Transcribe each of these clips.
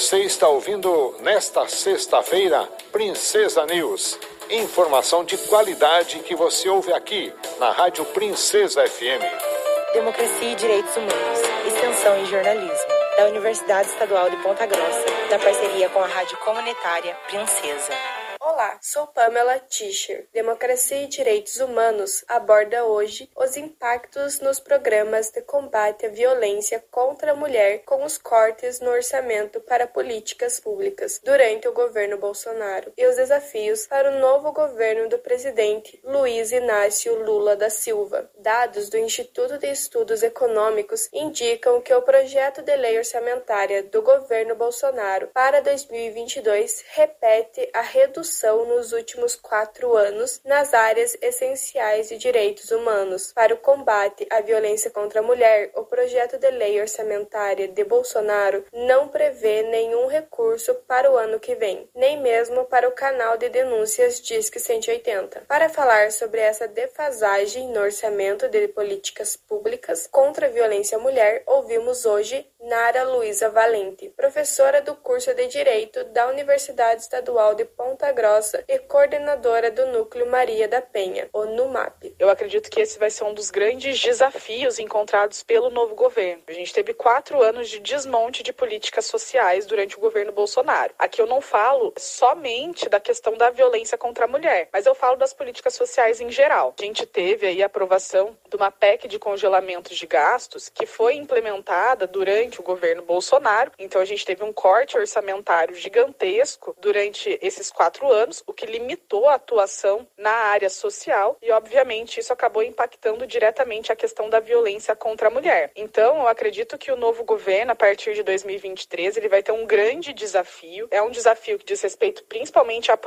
Você está ouvindo nesta sexta-feira Princesa News. Informação de qualidade que você ouve aqui na Rádio Princesa FM. Democracia e Direitos Humanos. Extensão em Jornalismo. Da Universidade Estadual de Ponta Grossa, na parceria com a Rádio Comunitária Princesa. Olá, sou Pamela Tischer. Democracia e Direitos Humanos aborda hoje os impactos nos programas de combate à violência contra a mulher com os cortes no orçamento para políticas públicas durante o governo Bolsonaro e os desafios para o novo governo do presidente Luiz Inácio Lula da Silva. Dados do Instituto de Estudos Econômicos indicam que o projeto de lei orçamentária do governo Bolsonaro para 2022 repete a redução nos últimos quatro anos nas áreas essenciais de direitos humanos. Para o combate à violência contra a mulher, o projeto de lei orçamentária de Bolsonaro não prevê nenhum recurso para o ano que vem, nem mesmo para o canal de denúncias Disque 180. Para falar sobre essa defasagem no orçamento de políticas públicas contra a violência à mulher, ouvimos hoje Nara Luiza Valente, professora do curso de Direito da Universidade Estadual de Ponta Grossa e coordenadora do Núcleo Maria da Penha, o NUMAP. Eu acredito que esse vai ser um dos grandes desafios encontrados pelo novo governo. A gente teve quatro anos de desmonte de políticas sociais durante o governo Bolsonaro. Aqui eu não falo somente da questão da violência contra a mulher, mas eu falo das políticas sociais em geral. A gente teve aí a aprovação de uma PEC de congelamento de gastos que foi implementada durante durante o governo Bolsonaro. Então a gente teve um corte orçamentário gigantesco durante esses quatro anos, o que limitou a atuação na área social e, obviamente, isso acabou impactando diretamente a questão da violência contra a mulher. Então eu acredito que o novo governo, a partir de 2023, ele vai ter um grande desafio. É um desafio que diz respeito principalmente à,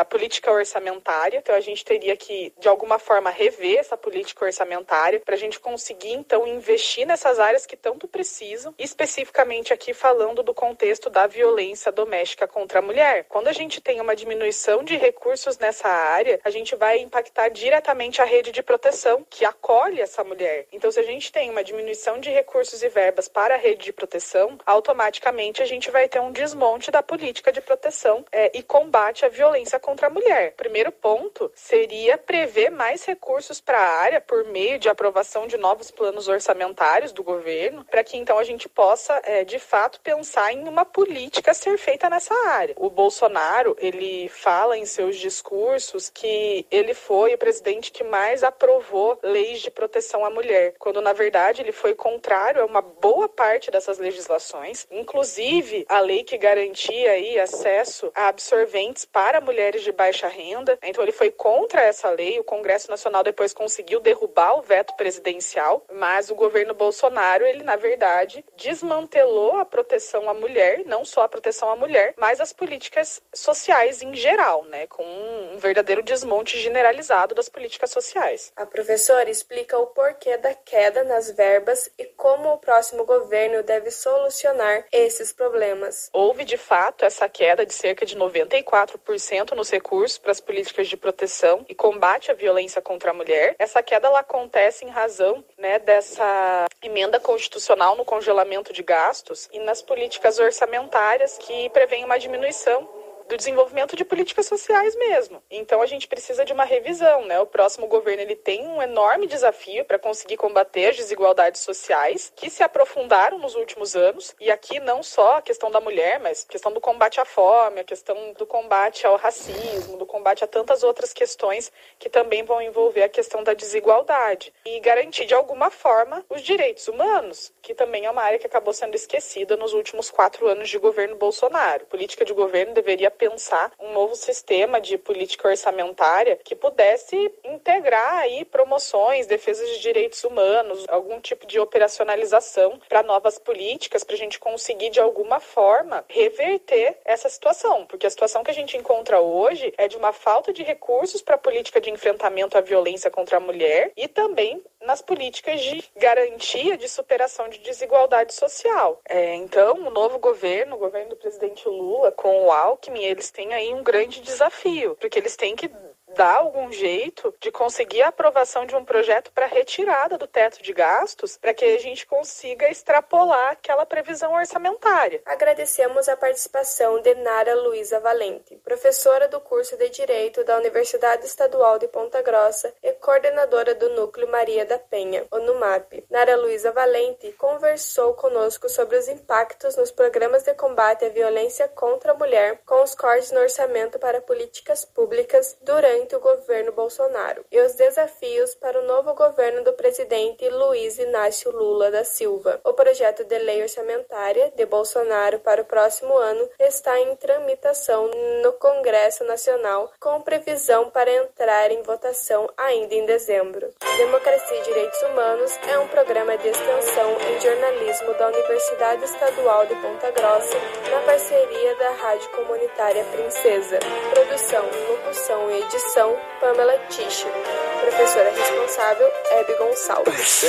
à política orçamentária. Então a gente teria que, de alguma forma, rever essa política orçamentária para a gente conseguir, então, investir nessas áreas que tanto precisam e especificamente aqui falando do contexto da violência doméstica contra a mulher. Quando a gente tem uma diminuição de recursos nessa área, a gente vai impactar diretamente a rede de proteção que acolhe essa mulher. Então, se a gente tem uma diminuição de recursos e verbas para a rede de proteção, automaticamente a gente vai ter um desmonte da política de proteção é, e combate à violência contra a mulher. Primeiro ponto seria prever mais recursos para a área por meio de aprovação de novos planos orçamentários do governo, para que então a gente possa, é, de fato, pensar em uma política a ser feita nessa área. O Bolsonaro, ele fala em seus discursos que ele foi o presidente que mais aprovou leis de proteção à mulher, quando na verdade ele foi contrário a uma boa parte dessas legislações, inclusive a lei que garantia aí acesso a absorventes para mulheres de baixa renda. Então ele foi contra essa lei, o Congresso Nacional depois conseguiu derrubar o veto presidencial, mas o governo Bolsonaro, ele na verdade desmantelou a proteção à mulher, não só a proteção à mulher, mas as políticas sociais em geral, né, com um verdadeiro desmonte generalizado das políticas sociais. A professora explica o porquê da queda nas verbas e como o próximo governo deve solucionar esses problemas. Houve de fato essa queda de cerca de 94% nos recursos para as políticas de proteção e combate à violência contra a mulher. Essa queda ela acontece em razão, né, dessa emenda constitucional no congelamento de gastos e nas políticas orçamentárias que prevêem uma diminuição do desenvolvimento de políticas sociais mesmo. Então a gente precisa de uma revisão, né? O próximo governo ele tem um enorme desafio para conseguir combater as desigualdades sociais que se aprofundaram nos últimos anos e aqui não só a questão da mulher, mas a questão do combate à fome, a questão do combate ao racismo, do combate a tantas outras questões que também vão envolver a questão da desigualdade e garantir de alguma forma os direitos humanos, que também é uma área que acabou sendo esquecida nos últimos quatro anos de governo Bolsonaro. Política de governo deveria pensar um novo sistema de política orçamentária que pudesse integrar aí promoções, defesas de direitos humanos, algum tipo de operacionalização para novas políticas, para a gente conseguir de alguma forma reverter essa situação, porque a situação que a gente encontra hoje é de uma falta de recursos para a política de enfrentamento à violência contra a mulher e também nas políticas de garantia de superação de desigualdade social. É, então, o novo governo, o governo do presidente Lula, com o Alckmin, eles têm aí um grande desafio, porque eles têm que dar algum jeito de conseguir a aprovação de um projeto para retirada do teto de gastos, para que a gente consiga extrapolar aquela previsão orçamentária. Agradecemos a participação de Nara Luiza Valente, professora do curso de Direito da Universidade Estadual de Ponta Grossa e coordenadora do Núcleo Maria da Penha, ONUMAP. Nara Luiza Valente conversou conosco sobre os impactos nos programas de combate à violência contra a mulher com os cortes no orçamento para políticas públicas durante o governo Bolsonaro e os desafios para o novo governo do presidente Luiz Inácio Lula da Silva. O projeto de lei orçamentária de Bolsonaro para o próximo ano está em tramitação no Congresso Nacional, com previsão para entrar em votação ainda em dezembro. Democracia e Direitos Humanos é um programa de extensão em jornalismo da Universidade Estadual de Ponta Grossa, na parceria da Rádio Comunitária Princesa. Produção, locução e edição, Pamela Tischer. Professora responsável, Hebe Gonçalves.